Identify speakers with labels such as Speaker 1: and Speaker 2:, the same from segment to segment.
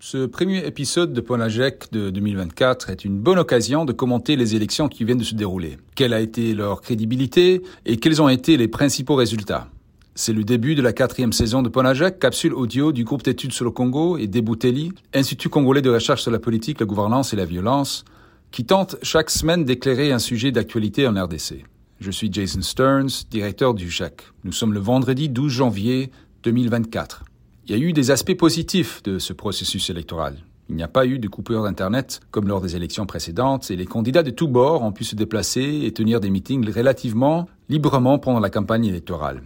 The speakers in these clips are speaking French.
Speaker 1: Ce premier épisode de Ponajek de 2024 est une bonne occasion de commenter les élections qui viennent de se dérouler. Quelle a été leur crédibilité et quels ont été les principaux résultats? C'est le début de la quatrième saison de Ponajek, capsule audio du groupe d'études sur le Congo et Debouteli, Institut congolais de recherche sur la politique, la gouvernance et la violence, qui tente chaque semaine d'éclairer un sujet d'actualité en RDC. Je suis Jason Stearns, directeur du JAC. Nous sommes le vendredi 12 janvier 2024. Il y a eu des aspects positifs de ce processus électoral. Il n'y a pas eu de coupure d'Internet comme lors des élections précédentes et les candidats de tous bords ont pu se déplacer et tenir des meetings relativement librement pendant la campagne électorale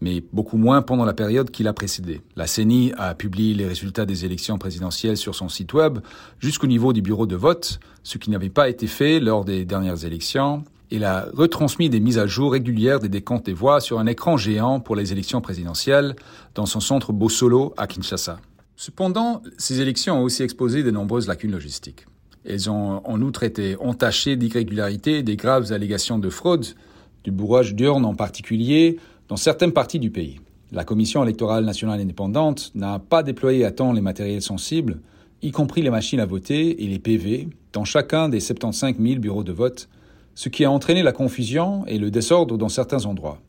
Speaker 1: mais beaucoup moins pendant la période qui l'a précédé. La CENI a publié les résultats des élections présidentielles sur son site web jusqu'au niveau du bureau de vote, ce qui n'avait pas été fait lors des dernières élections. Il a retransmis des mises à jour régulières des décomptes des voix sur un écran géant pour les élections présidentielles dans son centre Bossolo à Kinshasa. Cependant, ces élections ont aussi exposé de nombreuses lacunes logistiques. Elles ont en outre été entachées d'irrégularités et des graves allégations de fraude, du bourrage d'urnes en particulier, dans certaines parties du pays. La Commission électorale nationale indépendante n'a pas déployé à temps les matériels sensibles, y compris les machines à voter et les PV, dans chacun des 75 000 bureaux de vote ce qui a entraîné la confusion et le désordre dans certains endroits.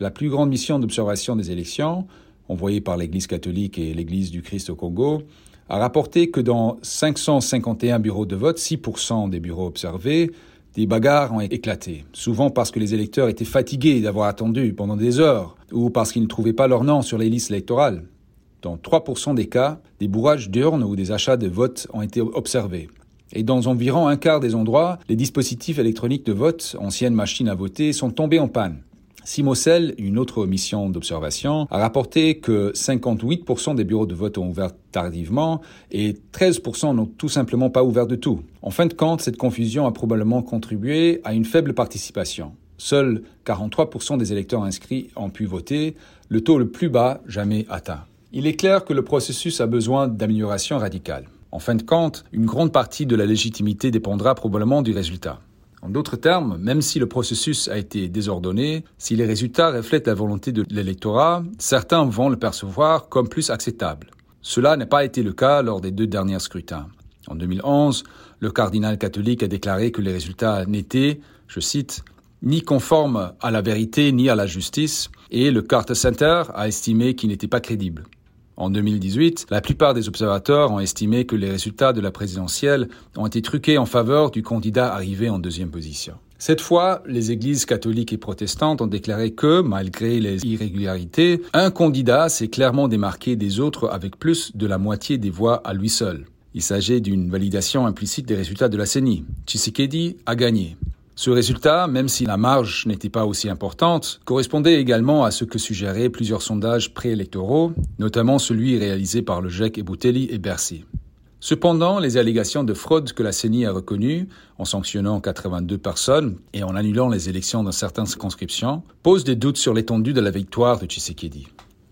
Speaker 1: La plus grande mission d'observation des élections, envoyée par l'Église catholique et l'Église du Christ au Congo, a rapporté que dans 551 bureaux de vote, 6% des bureaux observés, des bagarres ont éclaté, souvent parce que les électeurs étaient fatigués d'avoir attendu pendant des heures ou parce qu'ils ne trouvaient pas leur nom sur les listes électorales. Dans 3% des cas, des bourrages d'urnes ou des achats de votes ont été observés. Et dans environ un quart des endroits, les dispositifs électroniques de vote, anciennes machines à voter, sont tombés en panne. Simocel, une autre mission d'observation, a rapporté que 58% des bureaux de vote ont ouvert tardivement et 13% n'ont tout simplement pas ouvert de tout. En fin de compte, cette confusion a probablement contribué à une faible participation. Seuls 43% des électeurs inscrits ont pu voter, le taux le plus bas jamais atteint. Il est clair que le processus a besoin d'amélioration radicale. En fin de compte, une grande partie de la légitimité dépendra probablement du résultat. En d'autres termes, même si le processus a été désordonné, si les résultats reflètent la volonté de l'électorat, certains vont le percevoir comme plus acceptable. Cela n'a pas été le cas lors des deux derniers scrutins. En 2011, le cardinal catholique a déclaré que les résultats n'étaient, je cite, ni conformes à la vérité ni à la justice, et le Carter Center a estimé qu'il n'était pas crédible. En 2018, la plupart des observateurs ont estimé que les résultats de la présidentielle ont été truqués en faveur du candidat arrivé en deuxième position. Cette fois, les églises catholiques et protestantes ont déclaré que, malgré les irrégularités, un candidat s'est clairement démarqué des autres avec plus de la moitié des voix à lui seul. Il s'agit d'une validation implicite des résultats de la CENI. Tshisekedi a gagné. Ce résultat, même si la marge n'était pas aussi importante, correspondait également à ce que suggéraient plusieurs sondages préélectoraux, notamment celui réalisé par le GEC et Boutelli et Bercy. Cependant, les allégations de fraude que la CENI a reconnues, en sanctionnant 82 personnes et en annulant les élections dans certaines circonscriptions, posent des doutes sur l'étendue de la victoire de Tshisekedi.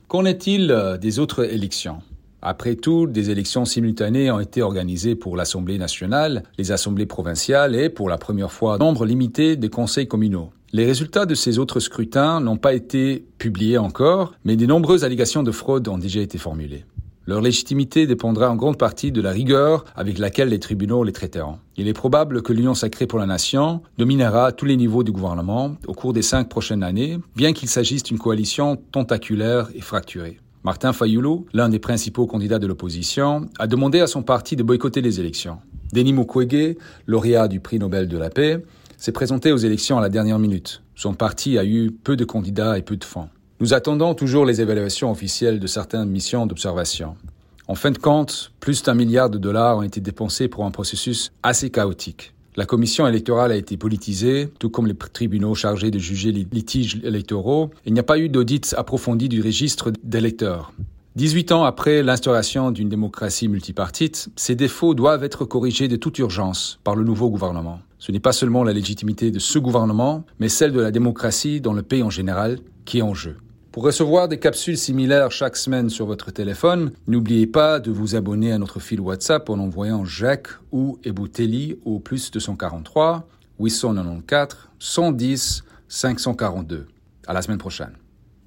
Speaker 1: Qu'en est-il euh, des autres élections? Après tout, des élections simultanées ont été organisées pour l'Assemblée nationale, les assemblées provinciales et, pour la première fois, nombre limité de conseils communaux. Les résultats de ces autres scrutins n'ont pas été publiés encore, mais de nombreuses allégations de fraude ont déjà été formulées. Leur légitimité dépendra en grande partie de la rigueur avec laquelle les tribunaux les traiteront. Il est probable que l'Union sacrée pour la nation dominera tous les niveaux du gouvernement au cours des cinq prochaines années, bien qu'il s'agisse d'une coalition tentaculaire et fracturée. Martin Fayoulou, l'un des principaux candidats de l'opposition, a demandé à son parti de boycotter les élections. Denis Mukwege, lauréat du prix Nobel de la paix, s'est présenté aux élections à la dernière minute. Son parti a eu peu de candidats et peu de fonds. Nous attendons toujours les évaluations officielles de certaines missions d'observation. En fin de compte, plus d'un milliard de dollars ont été dépensés pour un processus assez chaotique. La commission électorale a été politisée, tout comme les tribunaux chargés de juger les litiges électoraux. Il n'y a pas eu d'audit approfondi du registre d'électeurs. 18 ans après l'instauration d'une démocratie multipartite, ces défauts doivent être corrigés de toute urgence par le nouveau gouvernement. Ce n'est pas seulement la légitimité de ce gouvernement, mais celle de la démocratie dans le pays en général qui est en jeu. Pour recevoir des capsules similaires chaque semaine sur votre téléphone, n'oubliez pas de vous abonner à notre fil WhatsApp en envoyant Jacques ou Eboutelli au plus 243 894 110 542. À la semaine prochaine.